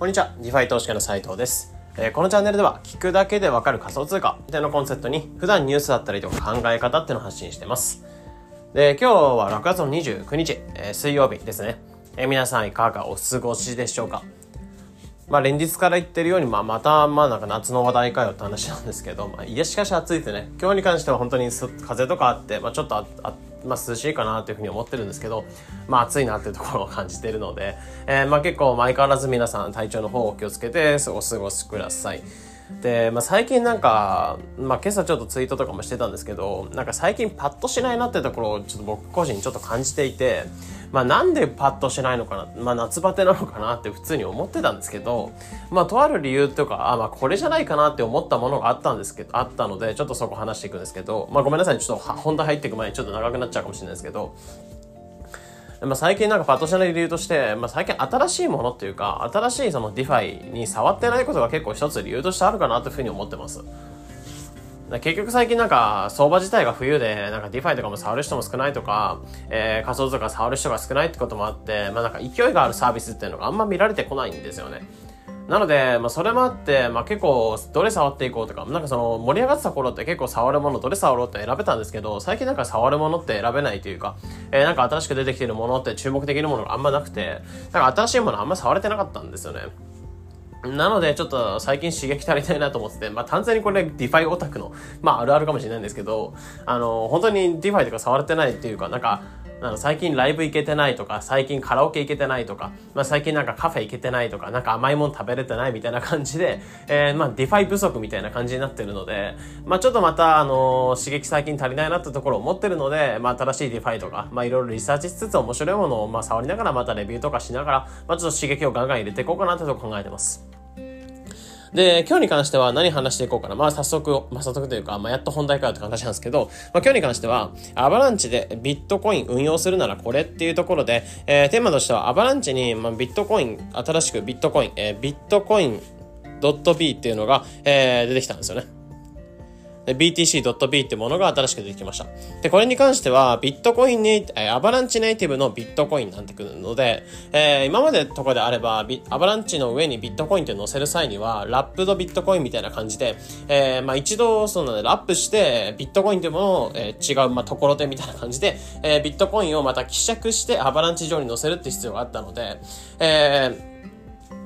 こんにちは、 DeFi 投資家の斉藤です。えーこのチャンネルでは聞くだけでわかる仮想通貨みたいなコンセプトに普段ニュースだったりとか考え方っていうのを発信してます。で、今日は6月の29日、えー水曜日ですね。えー皆さんいかがお過ごしでしょうか？まあ連日から言ってるように、まあまた、まあなんか夏の話題かよって話なんですけど、まあいやしかし暑いってね、今日に関しては本当に風とかあって、まあちょっとああまあ涼しいかなというふうに思ってるんですけど、まあ暑いなっていうところを感じてるので、えーまあ結構相変わらず皆さん体調の方を気をつけてお過ごしください。で、まあ、最近なんか、まあ、今朝ちょっとツイートとかもしてたんですけどなんか最近パッとしないなってところをちょっと僕個人ちょっと感じていて、まあ、なんでパッとしないのかな、まあ、夏バテなのかなって普通に思ってたんですけど、まあ、とある理由とかあ、まあ、これじゃないかなって思ったものがあったんですけどあったのでちょっとそこ話していくんですけど、まあ、ごめんなさいちょっと本題入っていく前にちょっと長くなっちゃうかもしれないですけどまあ、最近なんかパッとしない理由として、まあ、最近新しいものっていうか、新しいその DeFi に触ってないことが結構一つ理由としてあるかなというふうに思ってます。結局最近なんか相場自体が冬でなんか DeFi とかも触る人も少ないとか、えー、仮想通貨触る人が少ないってこともあって、まあなんか勢いがあるサービスっていうのがあんま見られてこないんですよね。なので、まあ、それもあって、まあ、結構、どれ触っていこうとか、なんかその、盛り上がってた頃って結構触るもの、どれ触ろうって選べたんですけど、最近なんか触るものって選べないというか、えー、なんか新しく出てきてるものって注目できるものがあんまなくて、なんか新しいものあんま触れてなかったんですよね。なので、ちょっと最近刺激足りないなと思ってて、まあ単純にこれ DeFi オタクの、まああるあるかもしれないんですけど、あの、本当に DeFi とか触れてないっていうか、なんか、あの最近ライブ行けてないとか、最近カラオケ行けてないとか、まあ最近なんかカフェ行けてないとか、なんか甘いもの食べれてないみたいな感じで、えー、まあ DeFi 不足みたいな感じになってるので、まあちょっとまた、あの刺激最近足りないなってところを思ってるので、まあ新しい DeFi とか、まあいろいろリサーチしつつ面白いものをまあ触りながらまたレビューとかしながら、まあちょっと刺激をガンガン入れていこうかなってとこ考えてます。で、今日に関しては何話していこうかな。まあ早速、まあ早速というか、まあやっと本題かよって話なんですけど、まあ今日に関しては、アバランチでビットコイン運用するならこれっていうところで、えー、テーマとしてはアバランチに、まあ、ビットコイン、新しくビットコイン、えー、ビットコイン .b っていうのが、えー、出てきたんですよね。BTC.B ってものが新しく出てきました。で、これに関しては、ビットコインに、えー、アバランチネイティブのビットコインになってくるので、えー、今までとこであれば、アバランチの上にビットコインって載せる際には、ラップドビットコインみたいな感じで、えー、まあ一度、その、ラップして、ビットコインというものを、えー、違う、まあところてみたいな感じで、えー、ビットコインをまた希釈してアバランチ上に載せるって必要があったので、えー、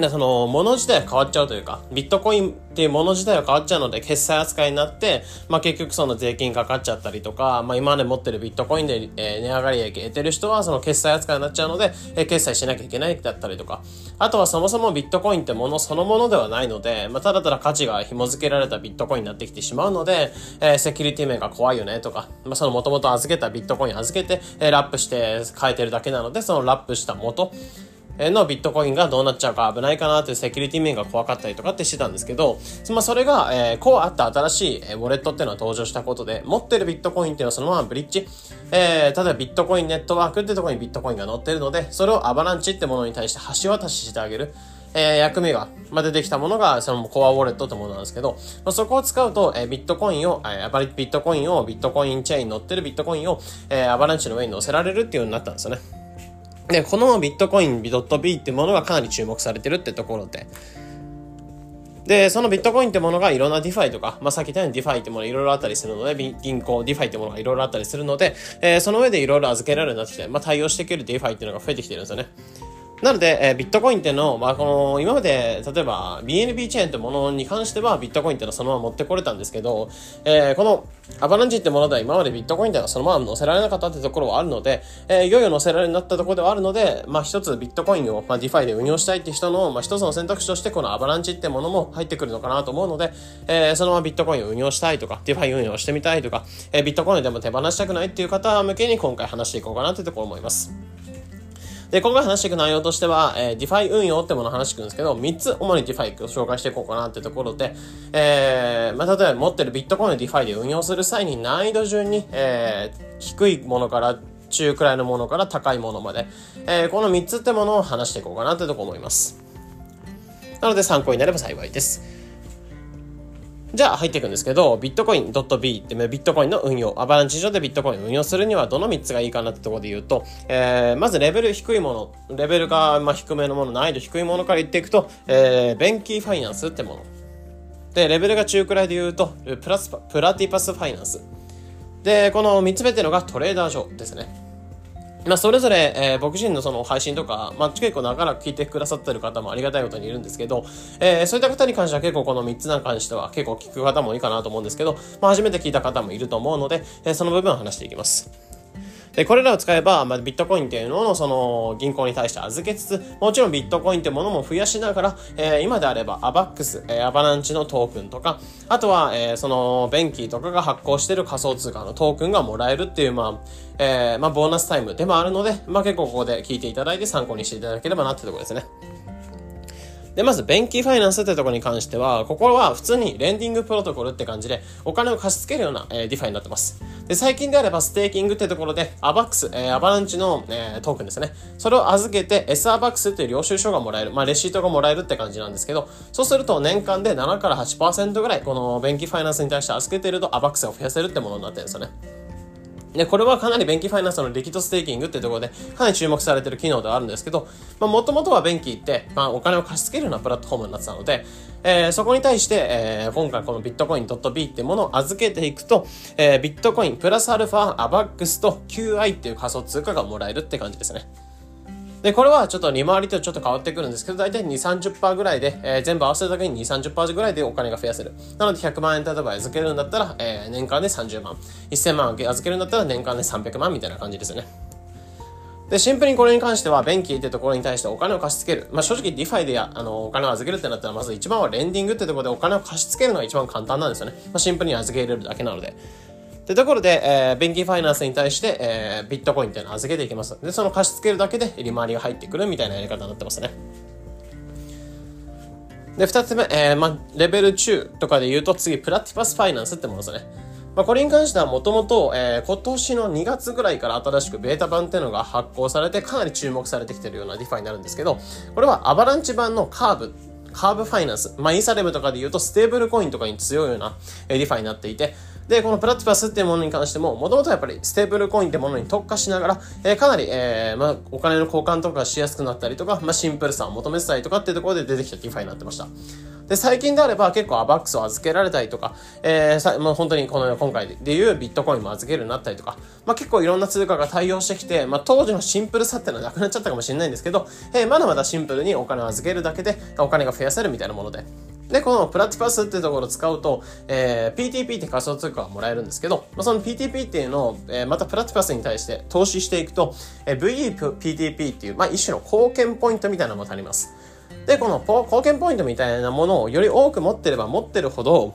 で、その、もの自体が変わっちゃうというか、ビットコインっていうもの自体が変わっちゃうので、決済扱いになって、まあ結局その税金かかっちゃったりとか、まあ今まで持ってるビットコインで、えー、値上がり益得てる人は、その決済扱いになっちゃうので、えー、決済しなきゃいけないだったりとか、あとはそもそもビットコインってものそのものではないので、まあただただ価値が紐付けられたビットコインになってきてしまうので、えー、セキュリティ面が怖いよねとか、まあその元々預けたビットコイン預けて、えー、ラップして変えてるだけなので、そのラップした元、のビットコインがどうなっちゃうか危ないかなというセキュリティ面が怖かったりとかってしてたんですけど、まあそれが、えー、こうあった新しい、ウォレットっていうのが登場したことで、持ってるビットコインっていうのはそのままブリッジ、えー、例えばビットコインネットワークってところにビットコインが載ってるので、それをアバランチってものに対して橋渡ししてあげる。えー、役目が、まあ、出てきたものが、そのコアウォレットってものなんですけど、まあ、そこを使うと、えー、ビットコインを、えー、ビットコインを、ビットコインチェーンに載ってるビットコインを、えー、アバランチの上に載せられるっていうようになったんですよね。で、このビットコインドットビーってものがかなり注目されてるってところで。で、そのビットコインってものがいろんな DeFi とか、まあ、さっき言ったように DeFi ってものいろいろあったりするので、銀行、 DeFi ってものがいろいろあったりするので、えー、その上でいろいろ預けられるようになってきて、まあ、対応していける DeFi っていうのが増えてきてるんですよね。なので、えー、ビットコインっていうのを、まあ、この、今まで、例えば、BNB チェーンってものに関しては、ビットコインっていうのはそのまま持ってこれたんですけど、えー、この、アバランチってものでは今までビットコインではそのまま載せられなかったってところはあるので、えー、いよいよ載せられるようになったところではあるので、まあ、一つビットコインを、まあ、 DeFi で運用したいって人の、まあ、一つの選択肢として、このアバランチってものも入ってくるのかなと思うので、えー、そのままビットコインを運用したいとか、 DeFi 運用してみたいとか、えー、ビットコインでも手放したくないっていう方向けに今回話していこうかなというところ思います。で、今回話していく内容としては、えー、 DeFi 運用ってものを話していくんですけど、3つ主に DeFi を紹介していこうかなってところで、えー、まあ、例えば持ってるビットコインを DeFi で運用する際に難易度順に、えー、低いものから中くらいのものから高いものまで、えー、この3つってものを話していこうかなってとこ思います。なので参考になれば幸いです。じゃあ入っていくんですけど、ビットコイン .b ってビットコインの運用、アバランチ上でビットコインを運用するにはどの3つがいいかなってところで言うと、えー、まずレベル低いもの、レベルがま低めのもの、難易度低いものから言っていくと、えー、ベンキーファイナンスってもの。で、レベルが中くらいで言うと、プラスプラティパスファイナンス。で、この3つ目っていうのがトレーダー上ですね。まあ、それぞれ、えー、僕自身のその配信とか、まあ、結構長らく聞いてくださってる方もありがたいことにいるんですけど、えー、そういった方に関しては結構この3つに関しては結構聞く方もいいかなと思うんですけど、まあ、初めて聞いた方もいると思うので、えー、その部分を話していきます。で、これらを使えば、まあ、ビットコインっていうのをその銀行に対して預けつつ、もちろんビットコインってものも増やしながら、えー、今であればアバックス、えー、アバランチのトークンとか、あとは、えー、その BENQI とかが発行してる仮想通貨のトークンがもらえるっていう、まあ、えー、まあ、ボーナスタイムでもあるので、まあ、結構ここで聞いていただいて参考にしていただければなってところですね。で、まず、 BENQI ファイナンスってところに関しては、ここは普通にレンディングプロトコルって感じで、お金を貸し付けるような、えー、 DeFi になってます。で、最近であれば、ステーキングってところで、 AVAX、えー、アバランチの、えー、トークンですね。それを預けて、S アバックスっていう領収書がもらえる、まあ、レシートがもらえるって感じなんですけど、そうすると年間で7から8%ぐらい、この BENQI ファイナンスに対して預けてると、 AVAX を増やせるってものになってるんですよね。で、これはかなりベンキファイナンスのリキッドステーキングっていうところで、かなり注目されてる機能ではあるんですけど、まあ、もともとはベンキって、まあ、お金を貸し付けるようなプラットフォームになってたので、えー、そこに対して、えー、今回このビットコイン .b ってものを預けていくと、えー、ビットコインプラスアルファアバックスと QI っていう仮想通貨がもらえるって感じですね。で、これはちょっと利回りとちょっと変わってくるんですけど、大体2、30%ぐらいで、えー、全部合わせるだけに2、30%ぐらいでお金が増やせる。なので100万円例えば預けるんだったら、えー、年間で30万。1000万預けるんだったら年間で300万みたいな感じですよね。で、シンプルにこれに関しては、 BENQI ってところに対してお金を貸し付ける。まあ、正直、 DeFi でや、あの、お金を預けるってなったら、まず一番はレンディングってところでお金を貸し付けるのが一番簡単なんですよね。まあ、シンプルに預け入れるだけなので。ってところで、えー、 BENQI Finance に対して、えー、ビットコインっていうのを預けていきます。で、その貸し付けるだけで利回りが入ってくるみたいなやり方になってますね。で、二つ目、えー、まあ、レベル中とかで言うと、次、 Platypus Finance ってものですね。まあ、これに関してはもともと、えー、今年の2月ぐらいから新しくベータ版っていうのが発行されて、かなり注目されてきてるような DeFi になるんですけど、これはアバランチ版の Curve Curve Finance、まあ、イーサリアムとかで言うとステーブルコインとかに強いような DeFi になっていて、で、この Platypus っていうものに関しても、もともとやっぱりステーブルコインってものに特化しながら、えー、かなり、えー、まあ、お金の交換とかしやすくなったりとか、まあ、シンプルさを求めてたりとかっていうところで出てきた DeFi になってました。で、最近であれば結構アバックスを預けられたりとか、えー、さ、まあ、本当にこの今回でいうビットコインも預けるようになったりとか、まあ、結構いろんな通貨が対応してきて、まあ、当時のシンプルさっていうのはなくなっちゃったかもしれないんですけど、えー、まだまだシンプルにお金を預けるだけでお金が増やせるみたいなもので、で、このプラティパスっていうところを使うと、えー、PTP って仮想通貨がもらえるんですけど、まあ、その PTP っていうのを、えー、またプラティパスに対して投資していくと、えー、VEPTP っていう、まあ、一種の貢献ポイントみたいなのがあります。で、この貢献ポイントみたいなものをより多く持ってれば持ってるほど、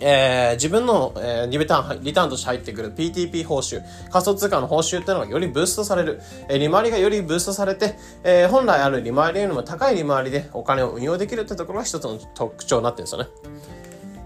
えー、自分の、えー、リターン、リターンとして入ってくる PTP 報酬、仮想通貨の報酬っていうのがよりブーストされる。えー、利回りがよりブーストされて、えー、本来ある利回りよりも高い利回りでお金を運用できるってところが一つの特徴になってるんですよね。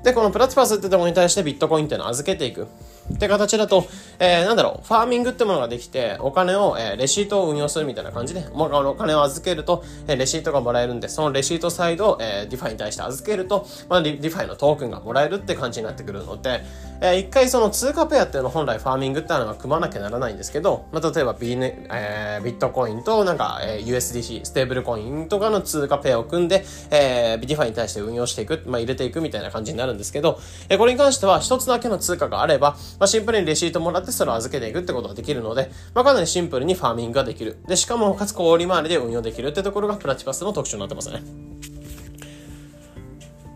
で、この Platypus ってところに対してビットコインっていうのを預けていく。って形だと、えー、なんだろう、ファーミングってものができて、お金を、えー、レシートを運用するみたいな感じで、もうお金を預けると、えー、レシートがもらえるんで、そのレシートサイドを、えー、 DeFi に対して預けると、まあ、 DeFi のトークンがもらえるって感じになってくるので、えー、一回その通貨ペアっていうのを本来ファーミングってのは組まなきゃならないんですけど、まあ、例えばビ,、ねえー、ビットコインとなんか、えー、USDC、ステーブルコインとかの通貨ペアを組んで、えー、 DeFi に対して運用していく、まあ、入れていくみたいな感じになるんですけど、えー、これに関しては一つだけの通貨があれば、まあ、シンプルにレシートもらってそれを預けていくってことができるので、まあ、かなりシンプルにファーミングができる。で、しかも、かつ高利回りで運用できるってところが Platypus の特徴になってますね。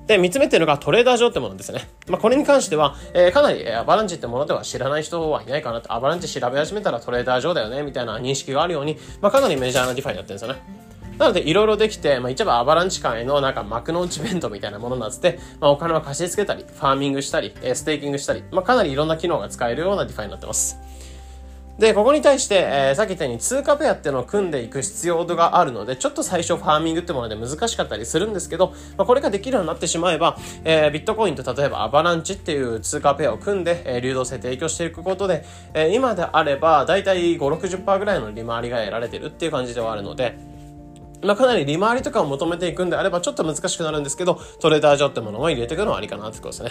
で、三つ目っていうのが Trader Joe ってものですね。まあ、これに関しては、えー、かなり、えー、アバランチってものでは知らない人はいないかなって、アバランチ調べ始めたら Trader Joe だよね、みたいな認識があるように、まあ、かなりメジャーなディファイになってるんですよね。なので、いろいろできて、まあ、一番アバランチ界のなんか幕の内弁当みたいなものになって、まあ、お金を貸し付けたり、ファーミングしたり、ステーキングしたり、まあ、かなりいろんな機能が使えるようなディファイになってます。で、ここに対して、えー、さっき言ったように通貨ペアっていうのを組んでいく必要度があるので、ちょっと最初ファーミングってもので難しかったりするんですけど、まあ、これができるようになってしまえば、えー、ビットコインと例えばアバランチっていう通貨ペアを組んで、えー、流動性提供していくことで、えー、今であれば、だいたい5、60%ぐらいの利回りが得られてるっていう感じではあるので、まあ、かなり利回りとかを求めていくんであればちょっと難しくなるんですけど、トレーダー上ってものも入れていくのはありかなってことですね。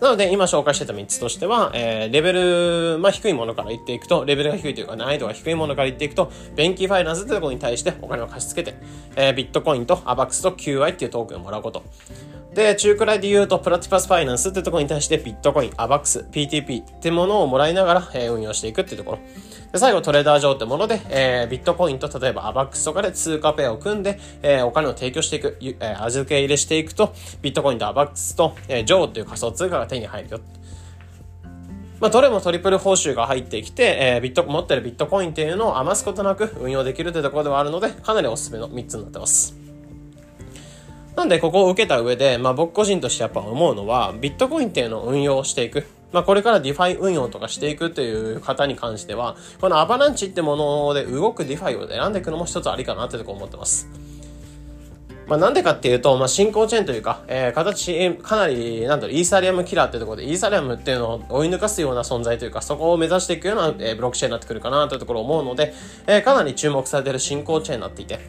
なので、今紹介してた3つとしては、えー、レベル、まあ、低いものから言っていくと、レベルが低いというか難易度が低いものから言っていくと、ベンキーファイナンスってところに対してお金を貸し付けて、えー、ビットコインとアバックスと QI っていうトークンをもらうこと。で、中くらいで言うと、プラティパスファイナンスってところに対してビットコイン、アバックス、PTP ってものをもらいながら、えー、運用していくっていうところ。で、最後トレーダー上ってもので、えー、ビットコインと例えばアバックスとかで通貨ペアを組んで、えー、お金を提供していく、えー、預け入れしていくと、ビットコインとアバックスと、えー、ジョーっていう仮想通貨が手に入るよ。まあ、どれもトリプル報酬が入ってきて、えー、ビット、持ってるビットコインっていうのを余すことなく運用できるというところではあるので、かなりおすすめの3つになってます。なんでここを受けた上で、まあ僕個人としてやっぱ思うのは、ビットコインっていうのを運用していく。まあこれから DeFi 運用とかしていくっていう方に関しては、このアバランチってもので動く DeFi を選んでいくのも一つありかなってとこ思ってます。まあなんでかっていうと、まあ新興チェーンというか、えー、形、かなり、なんだろう、イーサリアムキラーってところで、イーサリアムっていうのを追い抜かすような存在というか、そこを目指していくような、えー、ブロックチェーンになってくるかなというところを思うので、えー、かなり注目されている新興チェーンになっていて、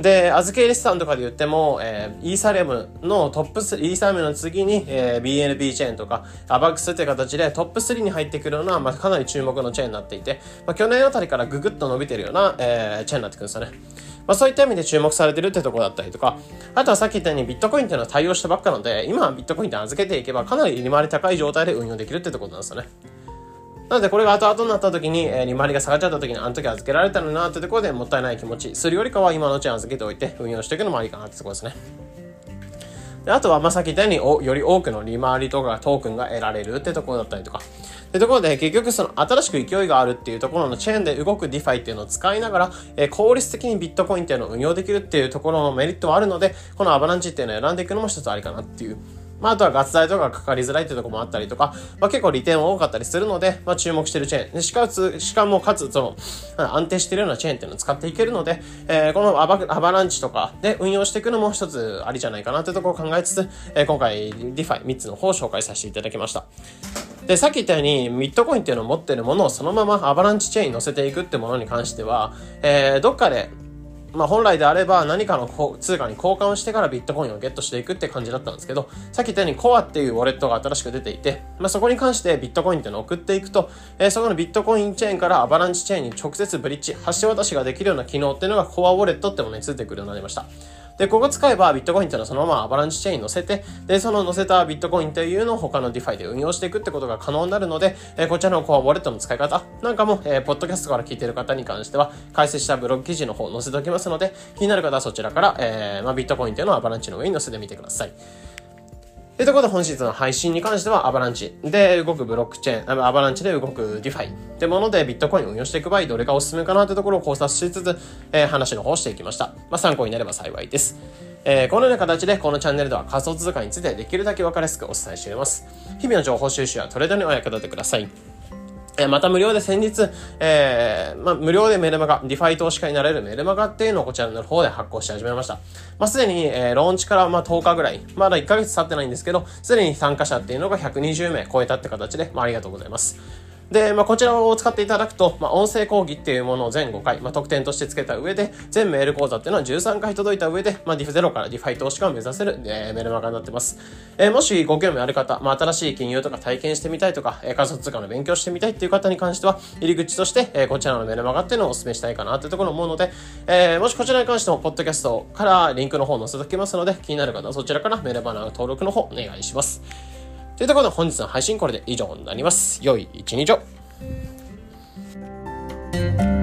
で、預け入れ資産とかで言っても、えー、イーサリアムのトップ3、イーサリアムの次に、えー、BNB チェーンとか、アバックスっていう形でトップ3に入ってくるような、まあ、かなり注目のチェーンになっていて、まあ、去年あたりからググッと伸びてるような、えー、チェーンになってくるんですよね。まあ、そういった意味で注目されてるってとこだったりとか、あとはさっき言ったようにビットコインっていうのは対応したばっかなので、今はビットコインって預けていけばかなり利回り高い状態で運用できるってとこなんですよね。なのでこれが後々になった時に、えー、利回りが下がっちゃった時にあの時預けられたのなってところでもったいない気持ちするよりかは今のうちに預けておいて運用していくのもありかなってところですね。であとは、ま、さっき言ったようにお、より多くの利回りとかトークンが得られるってところだったりとか。ってところで、結局その新しく勢いがあるっていうところのチェーンで動く DeFi っていうのを使いながら、えー、効率的にビットコインっていうのを運用できるっていうところのメリットはあるので、このアバランチっていうのを選んでいくのも一つありかなっていうまあ、あとはガス代とかかかりづらいっていうとこもあったりとか、まあ、結構利点多かったりするので、まあ、注目してるチェーン。しかつ、しかもかつ、その、安定してるようなチェーンっていうのを使っていけるので、えー、このアバアバランチとかで運用していくのも一つありじゃないかなってとこを考えつつ、えー、今回、DeFi3 つの方を紹介させていただきました。で、さっき言ったように、ビットコインっていうのを持ってるものをそのままアバランチチェーンに乗せていくってものに関しては、えー、どっかで、まあ本来であれば何かの通貨に交換をしてからビットコインをゲットしていくって感じだったんですけど、さっき言ったようにコアっていうウォレットが新しく出ていて、まあそこに関してビットコインっていうのを送っていくと、えー、そこのビットコインチェーンからアバランチチェーンに直接ブリッジ、橋渡しができるような機能っていうのが Core Wallet ってものについてくるようになりました。で、ここ使えばビットコインというのはそのままアバランチチェーンに乗せて、で、その乗せたビットコインというのを他の DeFi で運用していくってことが可能になるので、え、こちらの Core Wallet の使い方なんかも、えー、ポッドキャストから聞いている方に関しては、解説したブログ記事の方を載せておきますので、気になる方はそちらから、えー、まあ、ビットコインというのをアバランチの上に載せてみてください。というところで本日の配信に関してはアバランチで動くブロックチェーン、アバランチで動く DeFi ってものでビットコインを運用していく場合どれがおすすめかなというところを考察しつつ、えー、話の方していきました。まあ、参考になれば幸いです。えー、このような形でこのチャンネルでは仮想通貨についてできるだけ分かりやすくお伝えしています。日々の情報収集はトレードにお役立てください。えまた無料で先日、えー、まあ、無料でメルマガ、 DeFi 投資家になれるメルマガっていうのをこちらの方で発行し始めました。まあ、すでに、えー、ローンチからまあ10日ぐらい、まだ1ヶ月経ってないんですけど、すでに参加者っていうのが120名超えたって形で、まあ、ありがとうございます。で、まあ、こちらを使っていただくと、まあ、音声講義っていうものを全5回、まあ、特典として付けた上で、全メール講座っていうのは13回届いた上で、まあ、 DeFi ゼロから DeFi 投資家を目指せる、えー、メルマガになってます。えー、もしご興味ある方、まあ、新しい金融とか体験してみたいとか、えー、仮想通貨の勉強してみたいっていう方に関しては、入り口として、えー、こちらのメルマガっていうのをお勧めしたいかなっていうところ思うので、えー、もしこちらに関しても、ポッドキャストからリンクの方載せておきますので、気になる方はそちらからメルマガの登録の方お願いします。というところで本日の配信これで以上になります。良い一日を。thank you